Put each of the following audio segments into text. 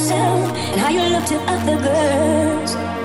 yourself and how you look to other girls.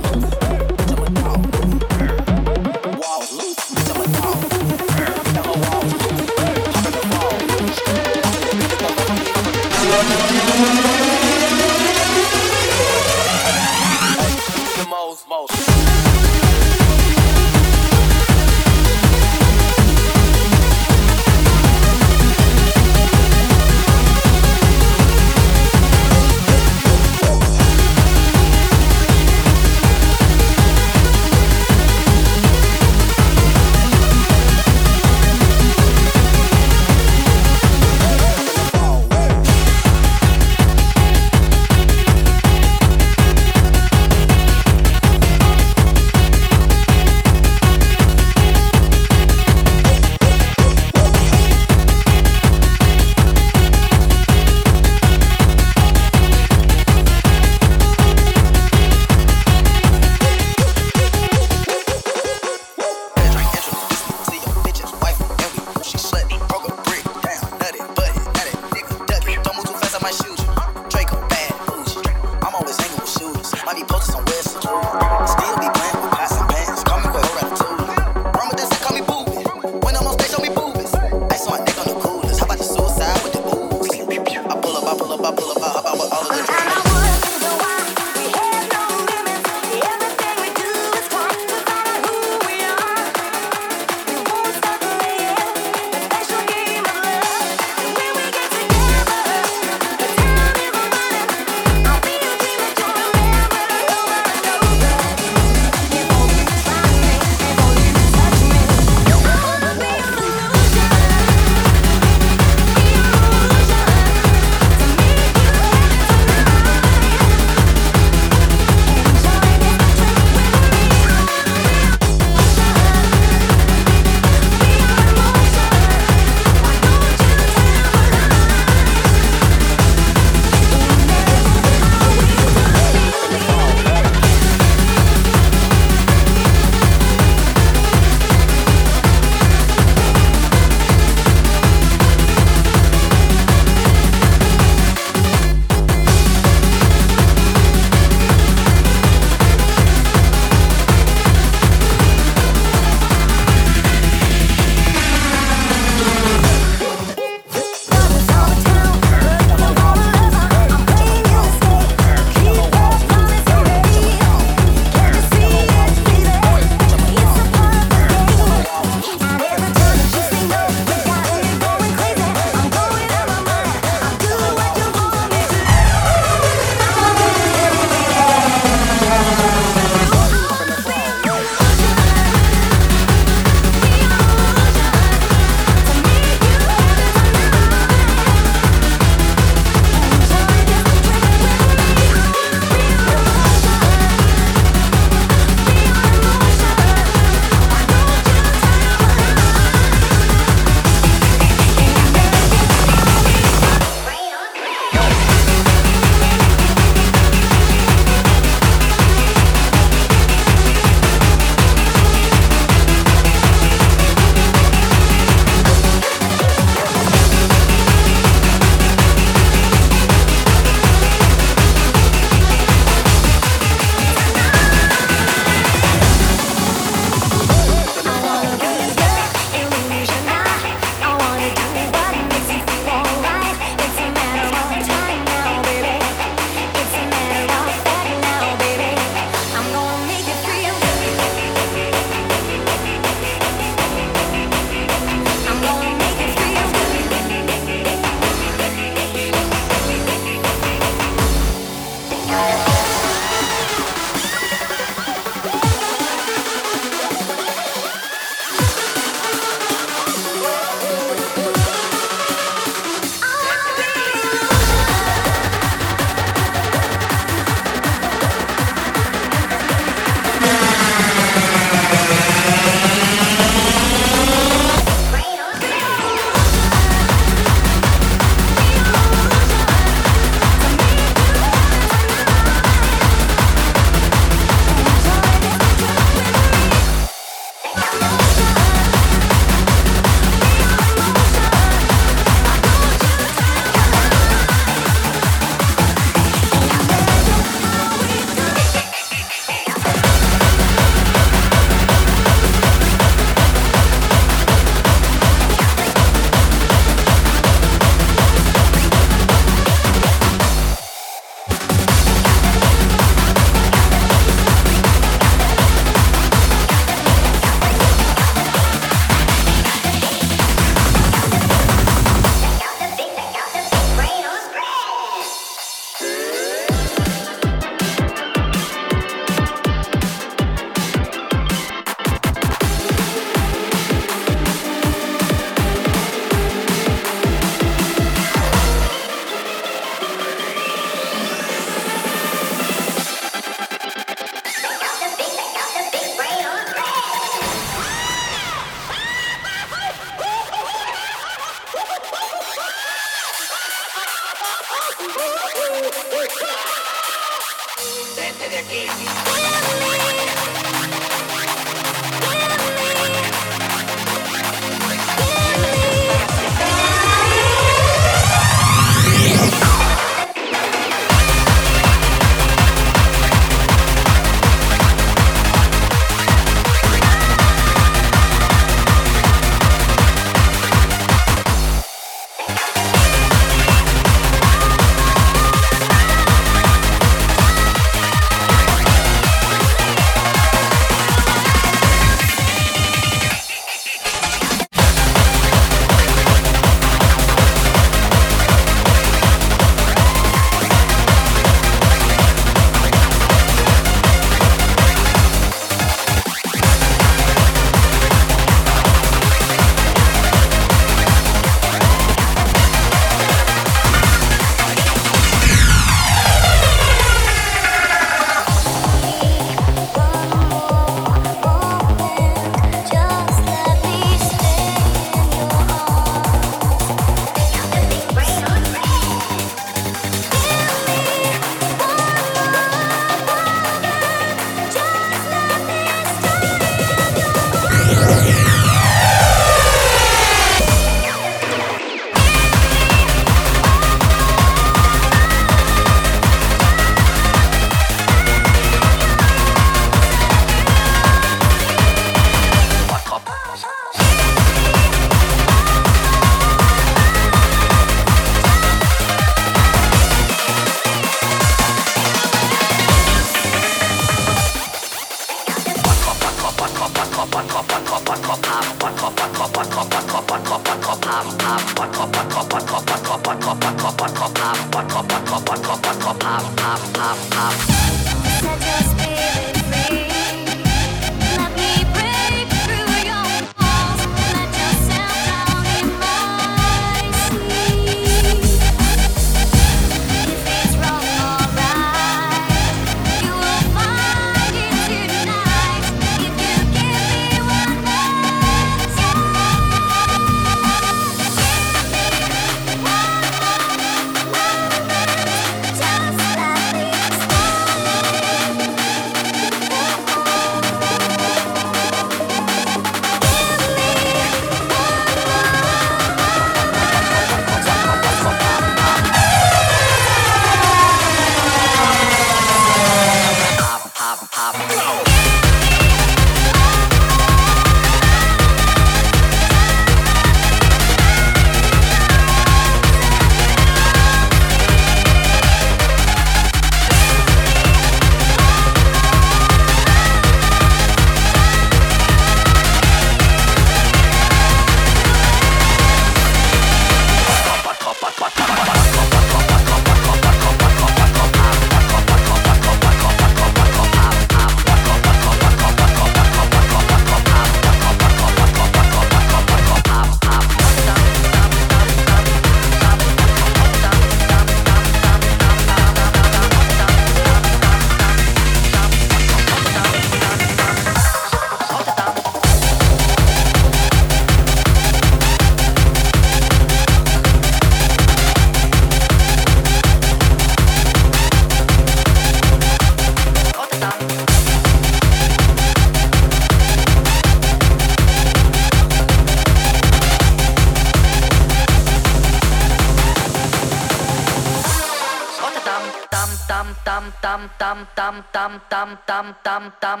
Tam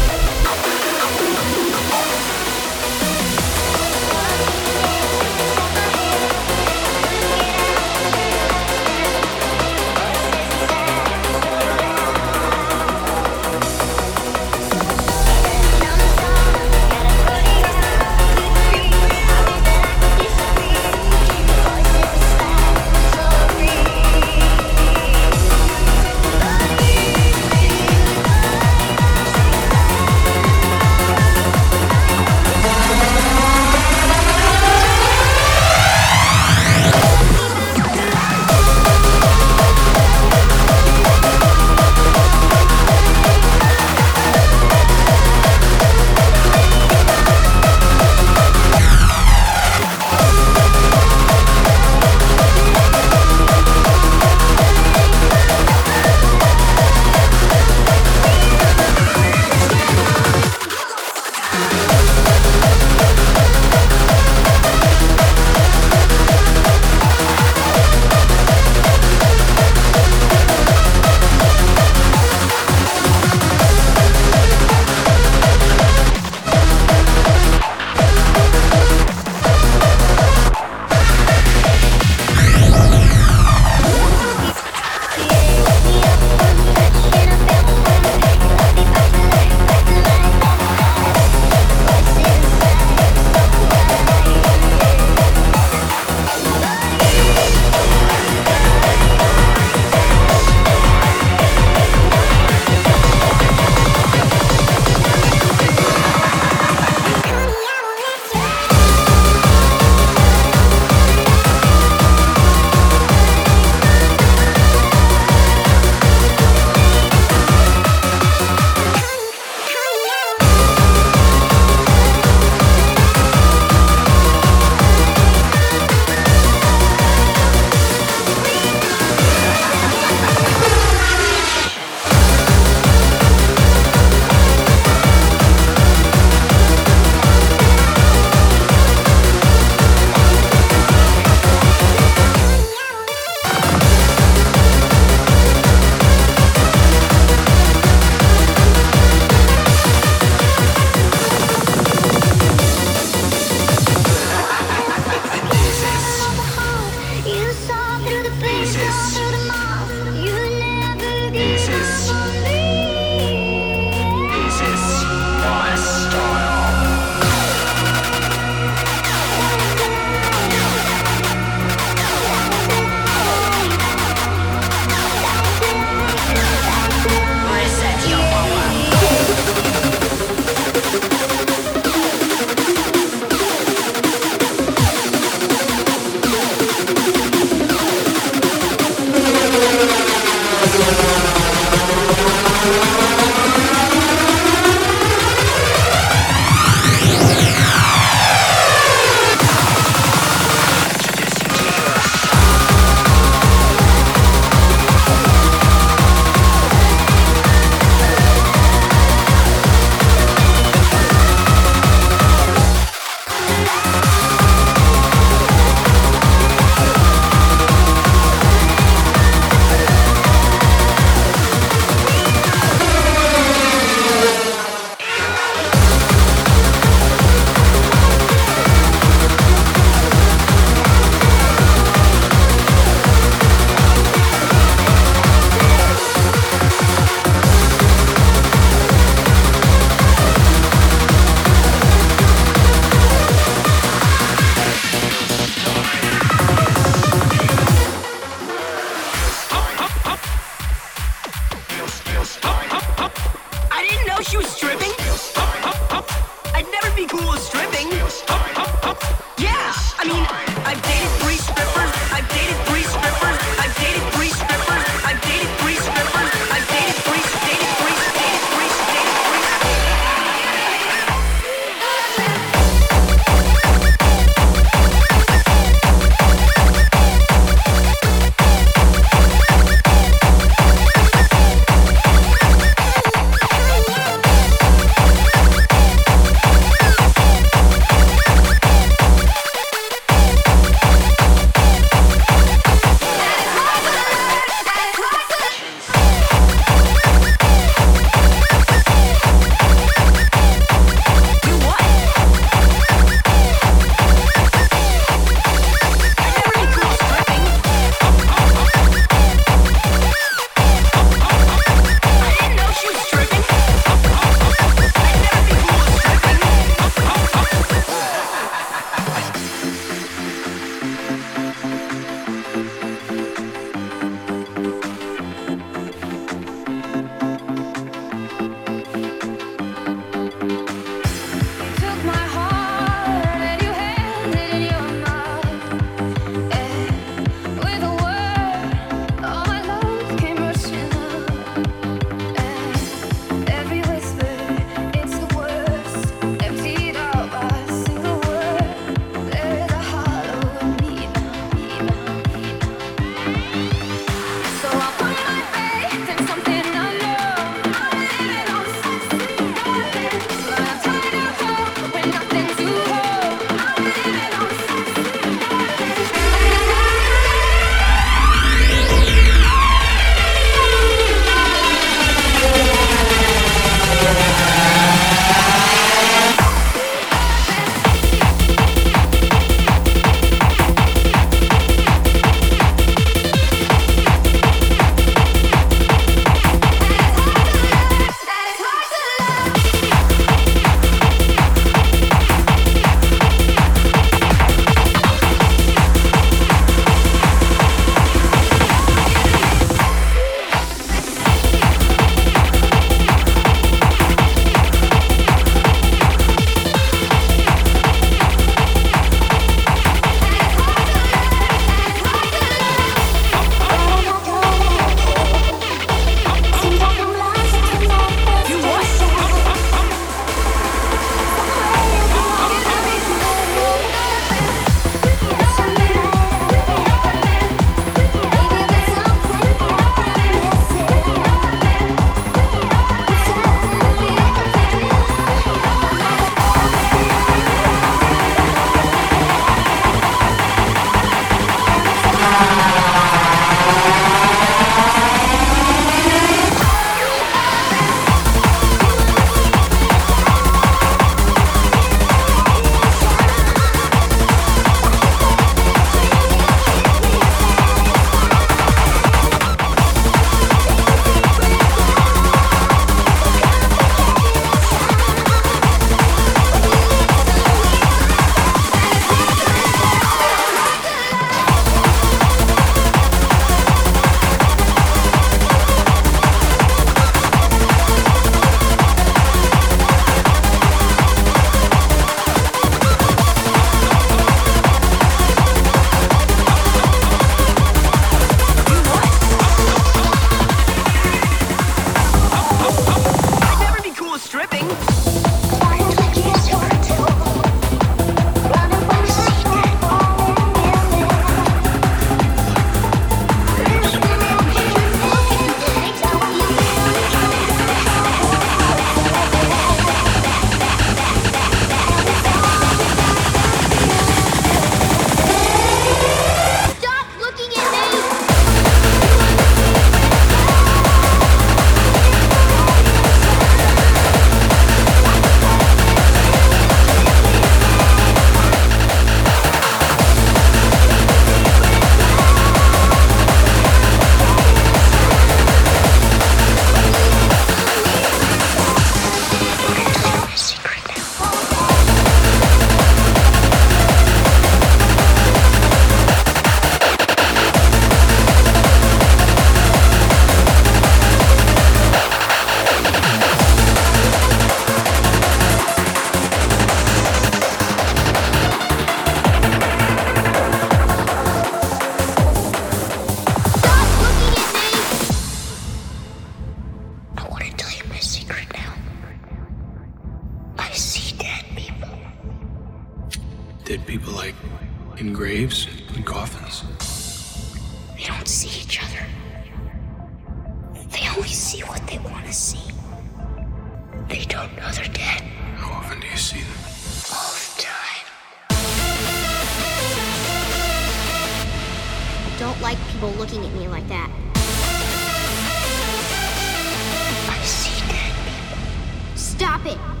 对。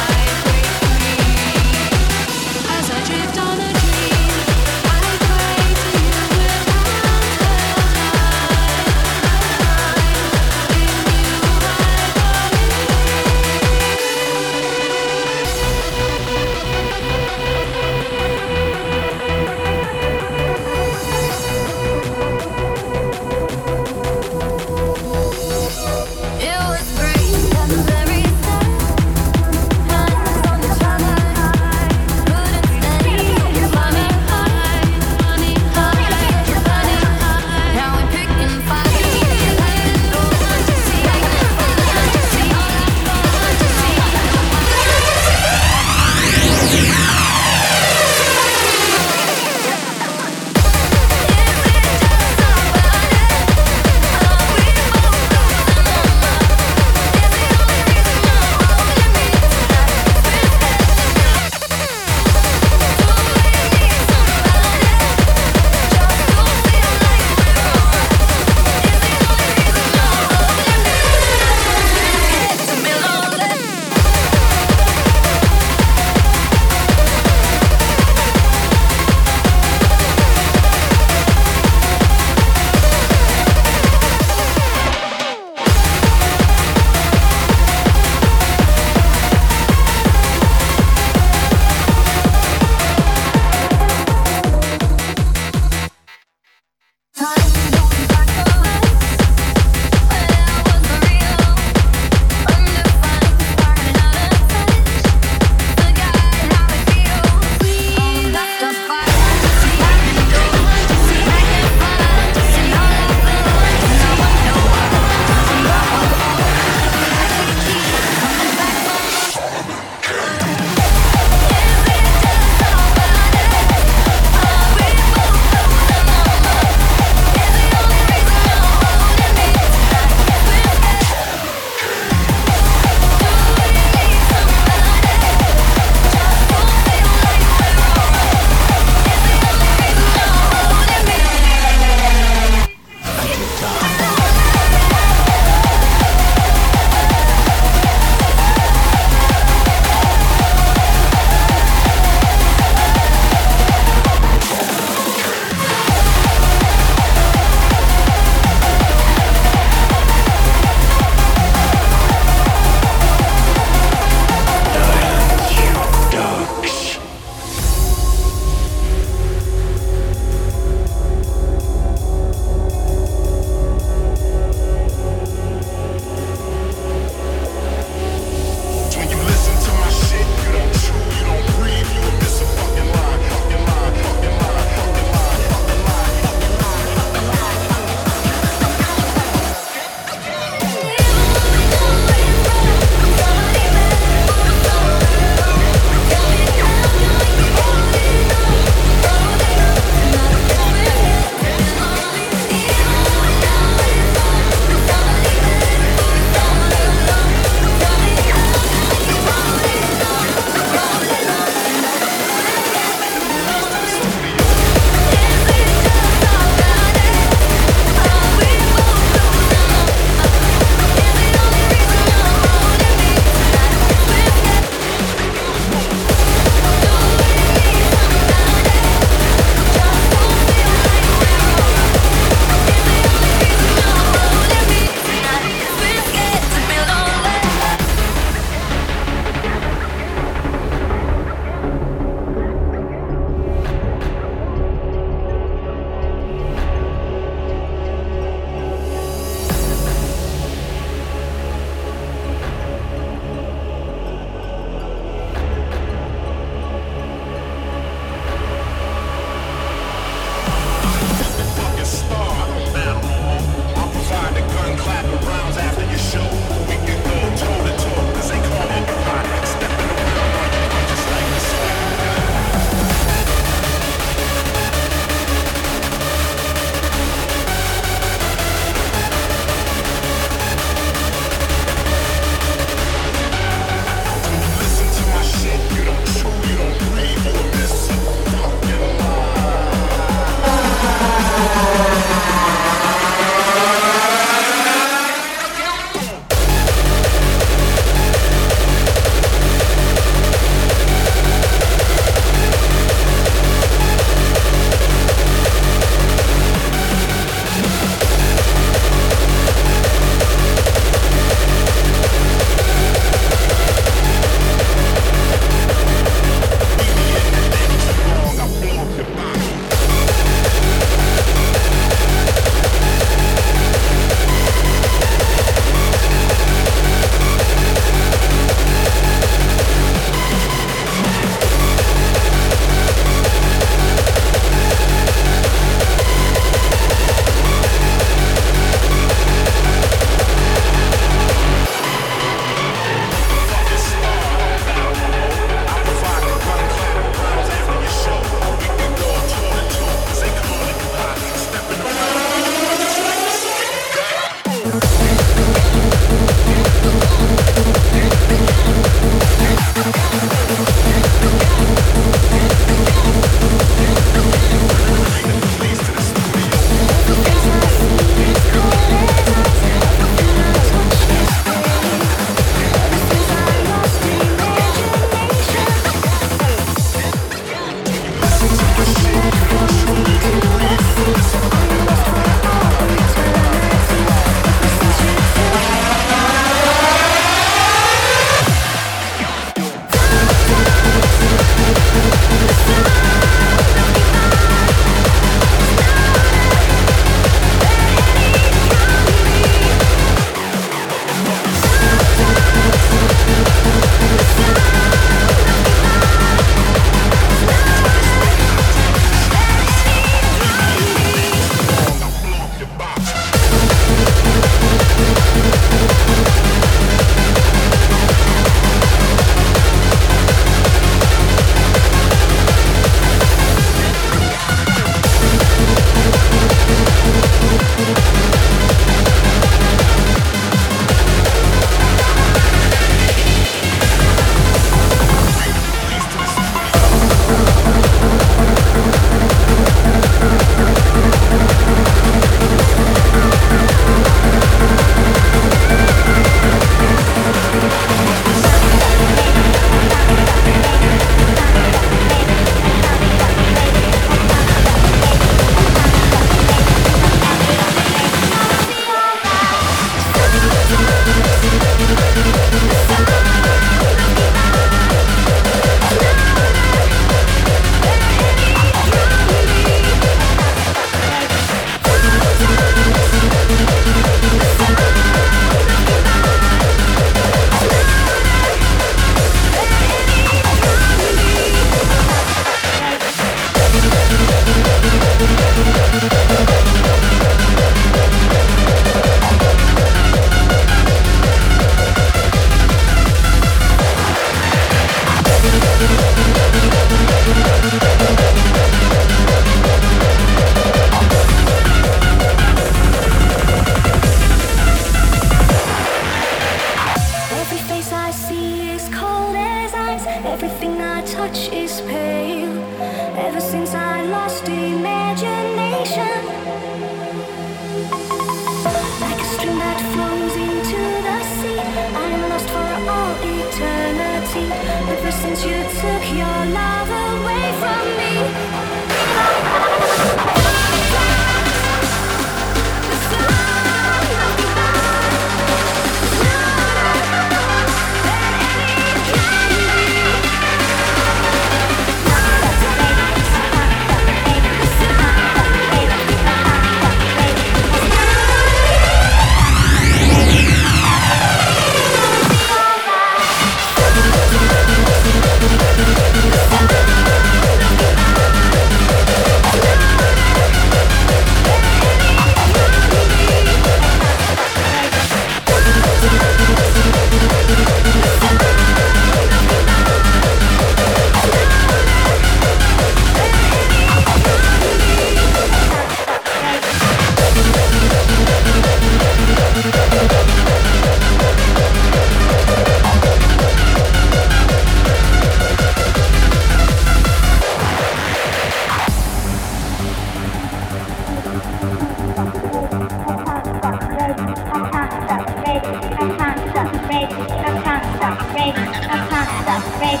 pasta, bread.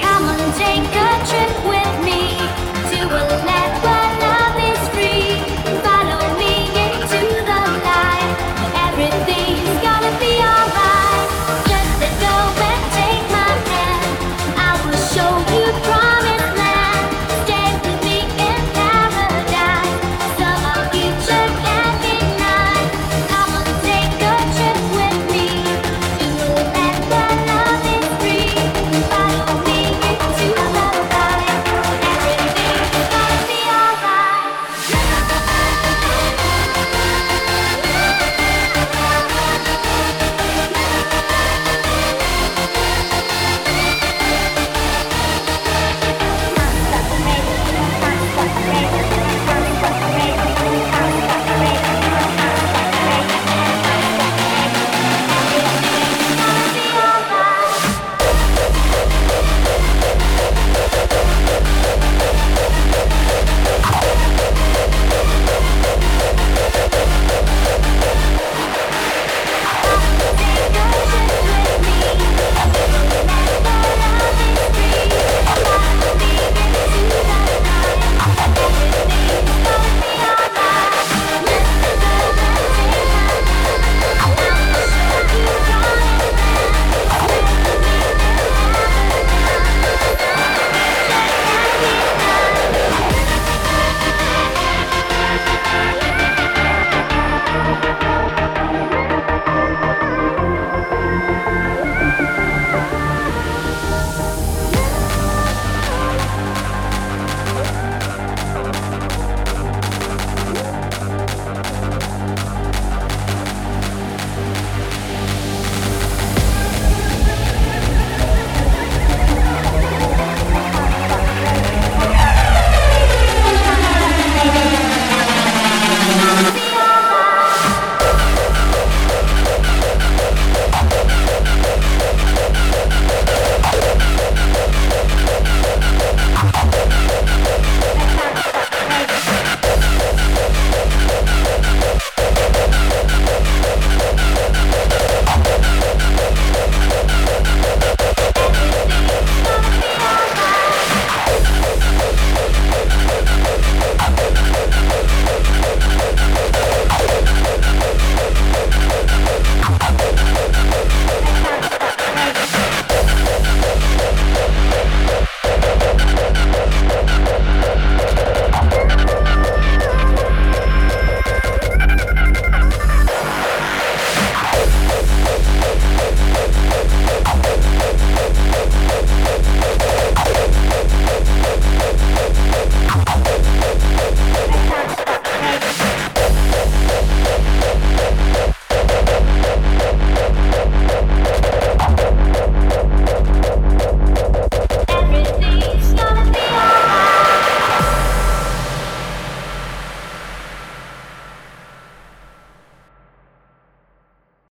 Come on and take